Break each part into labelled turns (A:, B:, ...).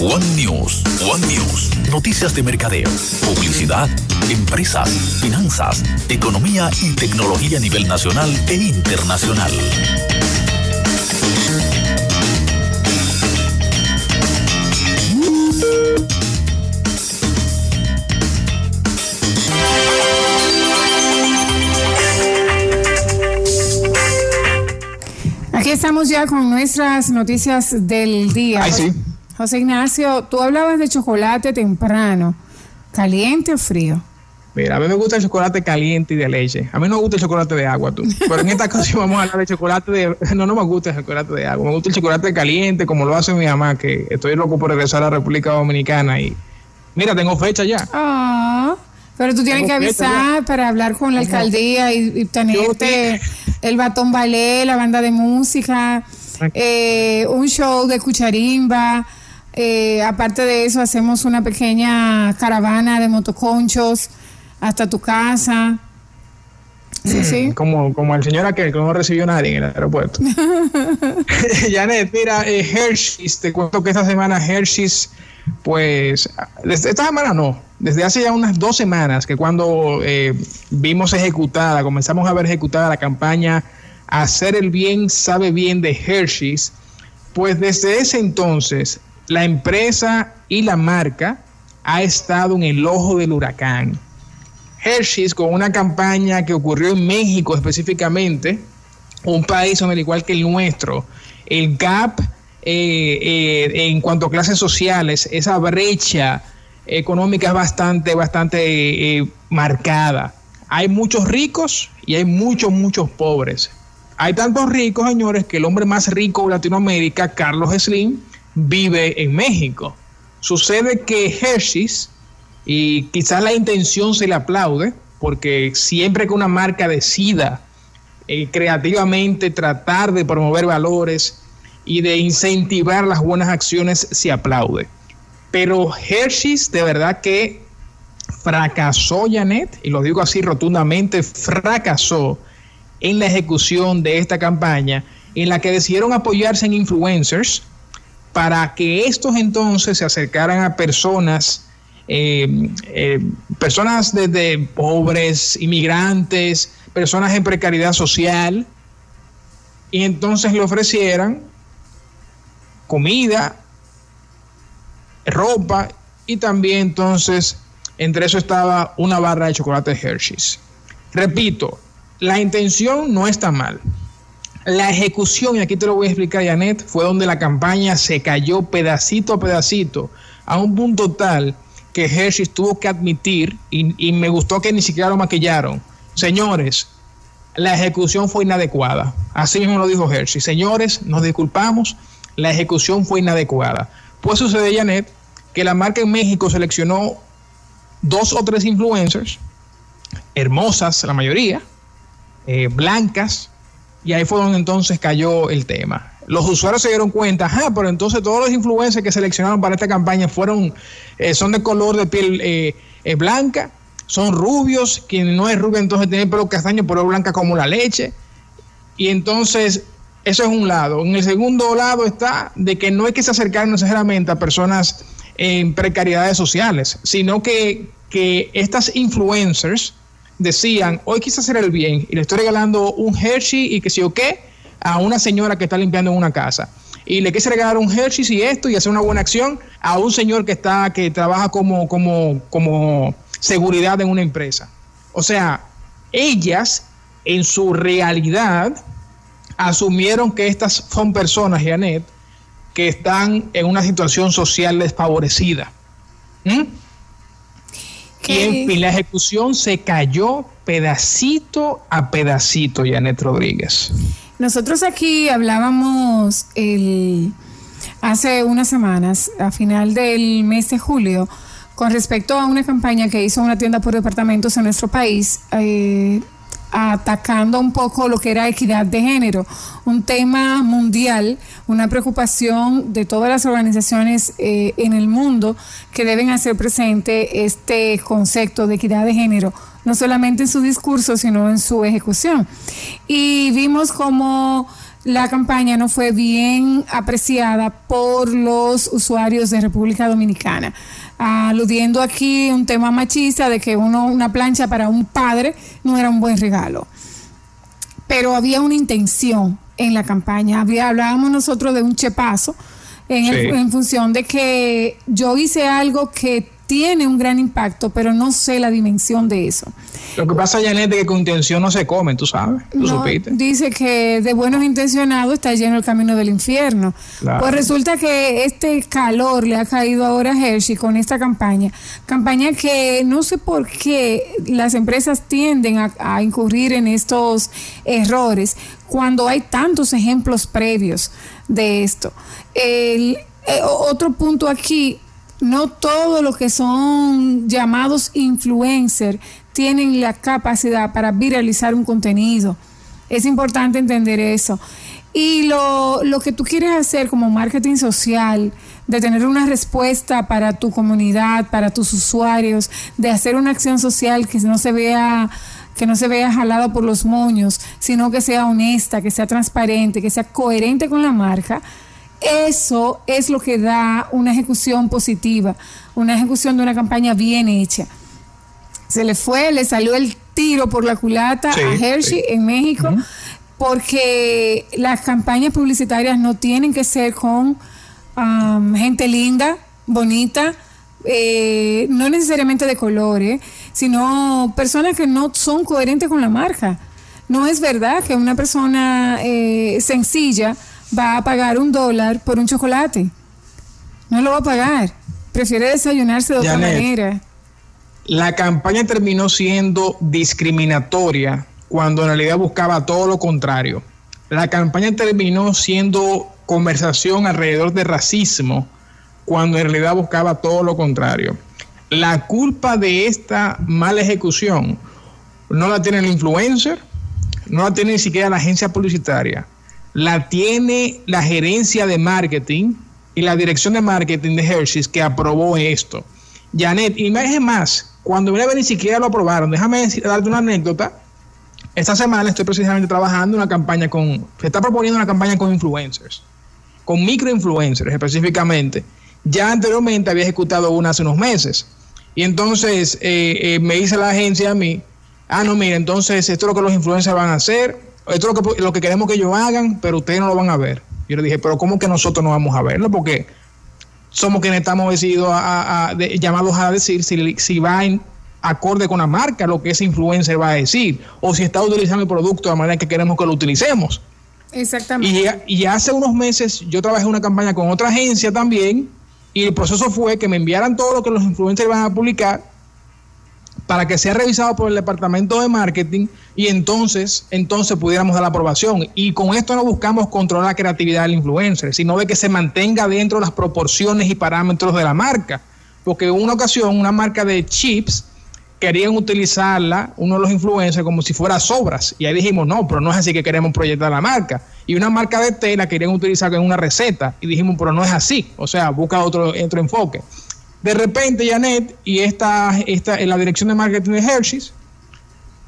A: One News, One News, noticias de mercadeo, publicidad, empresas, finanzas, economía y tecnología a nivel nacional e internacional.
B: Aquí estamos ya con nuestras noticias del día.
C: Ay, sí.
B: José Ignacio, tú hablabas de chocolate temprano, caliente o frío.
C: Mira, a mí me gusta el chocolate caliente y de leche. A mí no me gusta el chocolate de agua, tú. Pero en esta ocasión vamos a hablar de chocolate de... No, no me gusta el chocolate de agua. Me gusta el chocolate caliente, como lo hace mi mamá, que estoy loco por regresar a la República Dominicana y... Mira, tengo fecha ya.
B: Ah, pero tú tienes
C: Tengo
B: que avisar para hablar con la alcaldía y, y tenerte
C: te-
B: el batón ballet, la banda de música, eh, un show de cucharimba. Eh, aparte de eso, hacemos una pequeña caravana de motoconchos hasta tu casa. Sí, sí.
C: Como, como el señor aquel que no recibió nadie en el aeropuerto. Janet, mira, eh, Hershey's, te cuento que esta semana Hershey's, pues, desde esta semana no, desde hace ya unas dos semanas que cuando eh, vimos ejecutada, comenzamos a ver ejecutada la campaña Hacer el bien sabe bien de Hershey's, pues desde ese entonces la empresa y la marca ha estado en el ojo del huracán. Hershey's con una campaña que ocurrió en México específicamente, un país donde al igual que el nuestro, el gap eh, eh, en cuanto a clases sociales, esa brecha económica es bastante, bastante eh, marcada. Hay muchos ricos y hay muchos, muchos pobres. Hay tantos ricos, señores, que el hombre más rico de Latinoamérica, Carlos Slim, vive en México. Sucede que Hershey's, y quizás la intención se le aplaude, porque siempre que una marca decida eh, creativamente tratar de promover valores y de incentivar las buenas acciones, se aplaude. Pero Hershey's de verdad que fracasó, Janet, y lo digo así rotundamente, fracasó en la ejecución de esta campaña en la que decidieron apoyarse en influencers para que estos entonces se acercaran a personas, eh, eh, personas desde pobres, inmigrantes, personas en precariedad social, y entonces le ofrecieran comida, ropa y también entonces entre eso estaba una barra de chocolate Hershey's. Repito, la intención no está mal. La ejecución, y aquí te lo voy a explicar, Janet, fue donde la campaña se cayó pedacito a pedacito, a un punto tal que Hershey's tuvo que admitir, y, y me gustó que ni siquiera lo maquillaron. Señores, la ejecución fue inadecuada. Así mismo lo dijo Hershey. Señores, nos disculpamos, la ejecución fue inadecuada. Pues sucede, Janet, que la marca en México seleccionó dos o tres influencers, hermosas la mayoría, eh, blancas, y ahí fue donde entonces cayó el tema. Los usuarios se dieron cuenta, ajá, pero entonces todos los influencers que seleccionaron para esta campaña fueron, eh, son de color de piel eh, eh, blanca, son rubios, quien no es rubio entonces tiene pelo castaño, pero blanca como la leche. Y entonces, eso es un lado. En el segundo lado está de que no hay que se acercar necesariamente a personas en precariedades sociales, sino que, que estas influencers decían, hoy quise hacer el bien y le estoy regalando un Hershey y que sí o qué a una señora que está limpiando una casa. Y le quise regalar un Hershey y esto y hacer una buena acción a un señor que está, que trabaja como, como, como seguridad en una empresa. O sea, ellas en su realidad asumieron que estas son personas, Janet, que están en una situación social desfavorecida. ¿Mm? Y en la ejecución se cayó pedacito a pedacito, Janet Rodríguez.
B: Nosotros aquí hablábamos el, hace unas semanas, a final del mes de julio, con respecto a una campaña que hizo una tienda por departamentos en nuestro país, eh, atacando un poco lo que era equidad de género, un tema mundial, una preocupación de todas las organizaciones eh, en el mundo que deben hacer presente este concepto de equidad de género, no solamente en su discurso, sino en su ejecución. Y vimos como la campaña no fue bien apreciada por los usuarios de República Dominicana. Aludiendo aquí un tema machista de que uno, una plancha para un padre no era un buen regalo. Pero había una intención en la campaña. Había, hablábamos nosotros de un chepazo en, en función de que yo hice algo que tiene un gran impacto, pero no sé la dimensión de eso.
C: Lo que pasa, Janet, es que con intención no se come, tú sabes, tú supiste.
B: Dice que de buenos intencionados está lleno el camino del infierno. Pues resulta que este calor le ha caído ahora a Hershey con esta campaña. Campaña que no sé por qué las empresas tienden a, incurrir en estos errores cuando hay tantos ejemplos previos de esto. El, eh, otro punto aquí no todos los que son llamados influencers tienen la capacidad para viralizar un contenido. Es importante entender eso. Y lo, lo, que tú quieres hacer como marketing social, de tener una respuesta para tu comunidad, para tus usuarios, de hacer una acción social que no se vea que no se vea jalada por los moños, sino que sea honesta, que sea transparente, que sea coherente con la marca, eso es lo que da una ejecución positiva, una ejecución de una campaña bien hecha. Se le fue, le salió el tiro por la culata a Hershey en México, porque las campañas publicitarias no tienen que ser con um, gente linda, bonita, eh, no necesariamente de colores, sino personas que no son coherentes con la marca. No es verdad que una persona eh, sencilla va a pagar un dólar por un chocolate. No lo va a pagar. Prefiere desayunarse de otra manera.
C: La campaña terminó siendo discriminatoria cuando en realidad buscaba todo lo contrario. La campaña terminó siendo conversación alrededor de racismo cuando en realidad buscaba todo lo contrario. La culpa de esta mala ejecución no la tiene el influencer, no la tiene ni siquiera la agencia publicitaria, la tiene la gerencia de marketing y la dirección de marketing de Hershey's que aprobó esto. Janet, y más, cuando ver ni siquiera lo aprobaron. Déjame darte una anécdota. Esta semana estoy precisamente trabajando una campaña con, se está proponiendo una campaña con influencers, con microinfluencers específicamente. Ya anteriormente había ejecutado una hace unos meses. Y entonces eh, eh, me dice la agencia a mí, ah, no, mire, entonces esto es lo que los influencers van a hacer, esto es lo que, queremos que ellos hagan, pero ustedes no lo van a ver. Yo le dije, pero ¿cómo que nosotros no vamos a verlo? Porque somos quienes estamos decididos a, llamados a decir si, si va en acorde con la marca lo que ese influencer va a decir, o si está utilizando el producto de la manera que queremos que lo utilicemos.
B: Exactamente.
C: Y, y hace unos meses yo trabajé una campaña con otra agencia también, y el proceso fue que me enviaran todo lo que los influencers van a publicar para que sea revisado por el departamento de marketing y entonces, entonces pudiéramos dar la aprobación. Y con esto no buscamos controlar la creatividad del influencer, sino de que se mantenga dentro de las proporciones y parámetros de la marca. Porque en una ocasión, una marca de chips querían utilizarla, uno de los influencers, como si fuera sobras. Y ahí dijimos, no, pero no es así que queremos proyectar la marca. Y una marca de té la querían utilizar en una receta. Y dijimos, pero no es así. O sea, busca otro, otro enfoque. De repente, Janet y esta, esta, en la dirección de marketing de Hershey's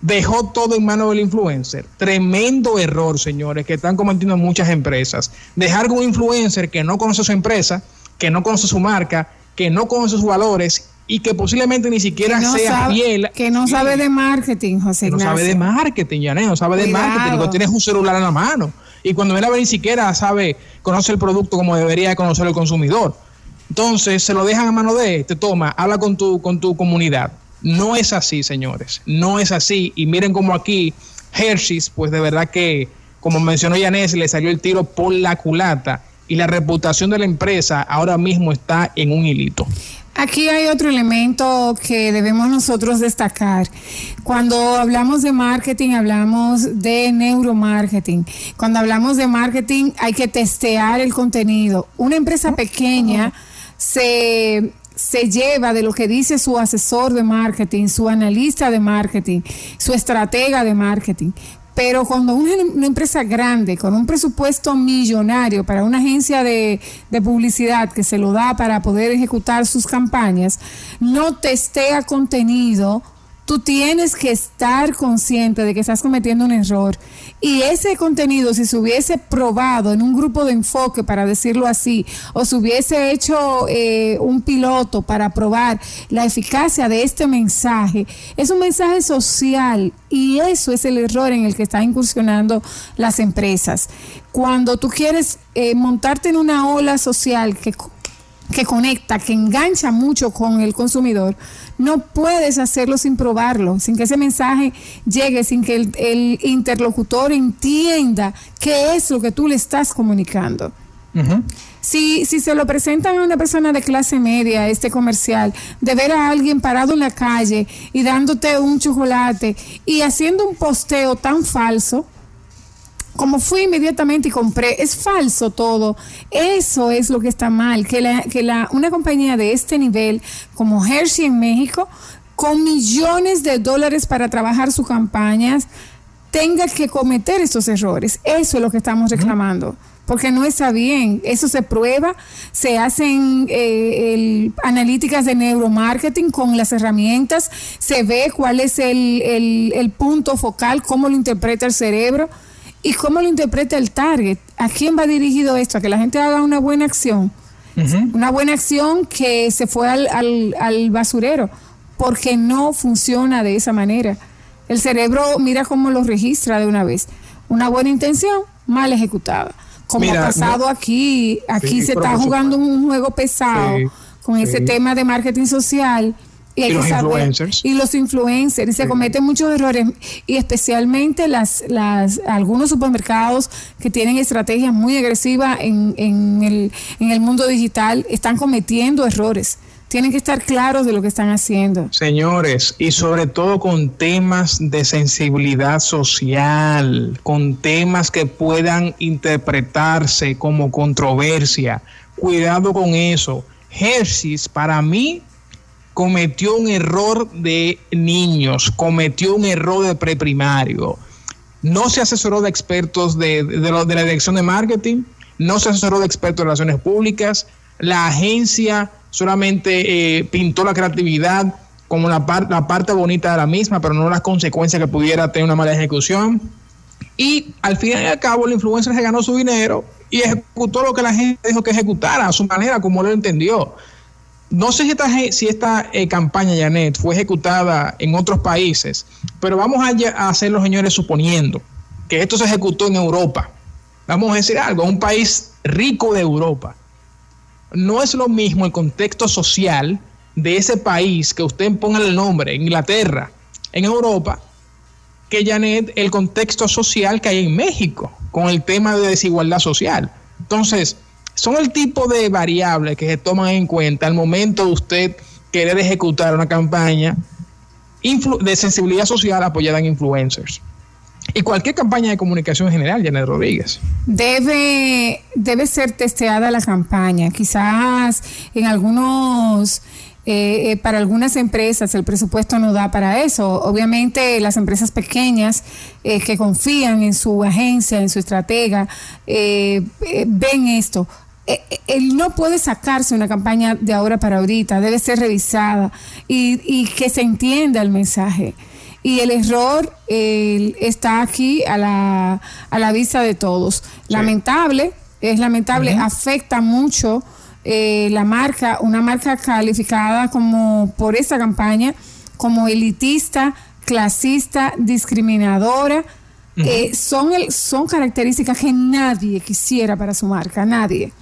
C: dejó todo en manos del influencer. Tremendo error, señores, que están cometiendo muchas empresas. Dejar con un influencer que no conoce su empresa, que no conoce su marca, que no conoce sus valores y que posiblemente ni siquiera sea fiel.
B: Que no sabe de marketing, José.
C: no sabe de marketing, Janet, no sabe de marketing, cuando tienes un celular en la mano. Y cuando viene a ver ni siquiera sabe, conoce el producto como debería conocer el consumidor. Entonces se lo dejan a mano de, te toma, habla con tu, con tu comunidad. No es así, señores, no es así. Y miren como aquí Hershey's, pues de verdad que, como mencionó Yanés, le salió el tiro por la culata y la reputación de la empresa ahora mismo está en un hilito.
B: Aquí hay otro elemento que debemos nosotros destacar. Cuando hablamos de marketing, hablamos de neuromarketing. Cuando hablamos de marketing, hay que testear el contenido. Una empresa pequeña se, se lleva de lo que dice su asesor de marketing, su analista de marketing, su estratega de marketing. Pero cuando una, empresa grande, con un presupuesto millonario para una agencia de, de, publicidad que se lo da para poder ejecutar sus campañas, no testea contenido tú tienes que estar consciente de que estás cometiendo un error. Y ese contenido, si se hubiese probado en un grupo de enfoque, para decirlo así, o se hubiese hecho eh, un piloto para probar la eficacia de este mensaje, es un mensaje social y eso es el error en el que están incursionando las empresas. Cuando tú quieres eh, montarte en una ola social que que conecta, que engancha mucho con el consumidor, no puedes hacerlo sin probarlo, sin que ese mensaje llegue, sin que el, interlocutor entienda qué es lo que tú le estás comunicando. Si, si se lo presentan a una persona de clase media, este comercial, de ver a alguien parado en la calle y dándote un chocolate y haciendo un posteo tan falso, como fui inmediatamente y compré, es falso todo. Eso es lo que está mal, que, la, que la, una compañía de este nivel, como Hershey en México, con millones de dólares para trabajar sus campañas, tenga que cometer estos errores. Eso es lo que estamos reclamando. Porque no está bien, eso se prueba, se hacen eh, analíticas de neuromarketing con las herramientas, se ve cuál es el, el, el punto focal, cómo lo interpreta el cerebro ¿Y cómo lo interpreta el target? ¿A quién va dirigido esto? A que la gente haga una buena acción. Una buena acción que se fue al, al, basurero, porque no funciona de esa manera. El cerebro mira cómo lo registra de una vez. Una buena intención, mal ejecutada. Como ha pasado aquí, aquí se está jugando un juego pesado con ese tema de marketing social y, los influencers. Y los influencers. Y se cometen muchos errores. Y especialmente las, las, algunos supermercados que tienen estrategias muy agresivas en, en, el, en el mundo digital están cometiendo errores tienen que estar claros de lo que están haciendo.
C: Señores, y sobre todo con temas de sensibilidad social, con temas que puedan interpretarse como controversia. Cuidado con eso. Hershey's para mí cometió un error de niños, cometió un error de preprimario. No se asesoró de expertos de, la dirección de marketing, no se asesoró de expertos de relaciones públicas, la agencia solamente eh, pintó la creatividad como la, parte bonita de la misma, pero no las consecuencias que pudiera tener una mala ejecución. Y al fin y al cabo, el influencer se ganó su dinero y ejecutó lo que la gente dijo que ejecutara a su manera, como lo entendió. No sé si esta, eh, campaña, Janet, fue ejecutada en otros países, pero vamos a, hacerlo, señores, suponiendo que esto se ejecutó en Europa. Vamos a decir algo, un país rico de Europa. No es lo mismo el contexto social de ese país que usted ponga el nombre, Inglaterra, en Europa, que Janet, el contexto social que hay en México, con el tema de desigualdad social. Entonces, son el tipo de variables que se toman en cuenta al momento de usted querer ejecutar una campaña de sensibilidad social apoyada en influencers. Y cualquier campaña de comunicación general, Janet Rodríguez.
B: Debe, debe ser testeada la campaña. Quizás en algunos eh, eh, para algunas empresas el presupuesto no da para eso. Obviamente las empresas pequeñas eh, que confían en su agencia, en su estratega, ven esto. Eh, eh, él no puede sacarse una campaña de ahora para ahorita, debe ser revisada y, que se entienda el mensaje. Y el error está aquí a la, a la vista de todos. Lamentable, es lamentable, afecta mucho eh, la marca, una marca calificada como por esta campaña como elitista, clasista, discriminadora. son, son características que nadie quisiera para su marca, nadie.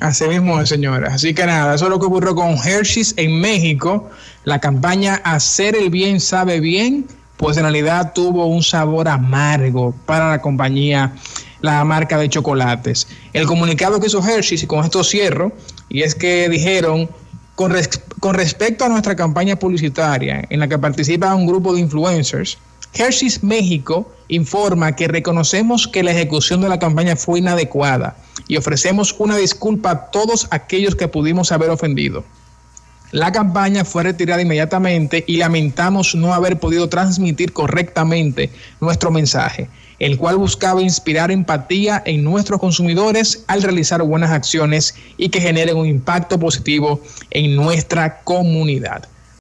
C: Así mismo, señora. Así que nada, eso es lo que ocurrió con Hershey's en México. La campaña Hacer el bien sabe bien, pues en realidad tuvo un sabor amargo para la compañía, la marca de chocolates. El comunicado que hizo Hershey's, y con esto cierro, y es que dijeron, con, con respecto a nuestra campaña publicitaria, en la que participa un grupo de influencers, Hershey's México informa que reconocemos que la ejecución de la campaña fue inadecuada y ofrecemos una disculpa a todos aquellos que pudimos haber ofendido. La campaña fue retirada inmediatamente y lamentamos no haber podido transmitir correctamente nuestro mensaje, el cual buscaba inspirar empatía en nuestros consumidores al realizar buenas acciones y que generen un impacto positivo en nuestra comunidad.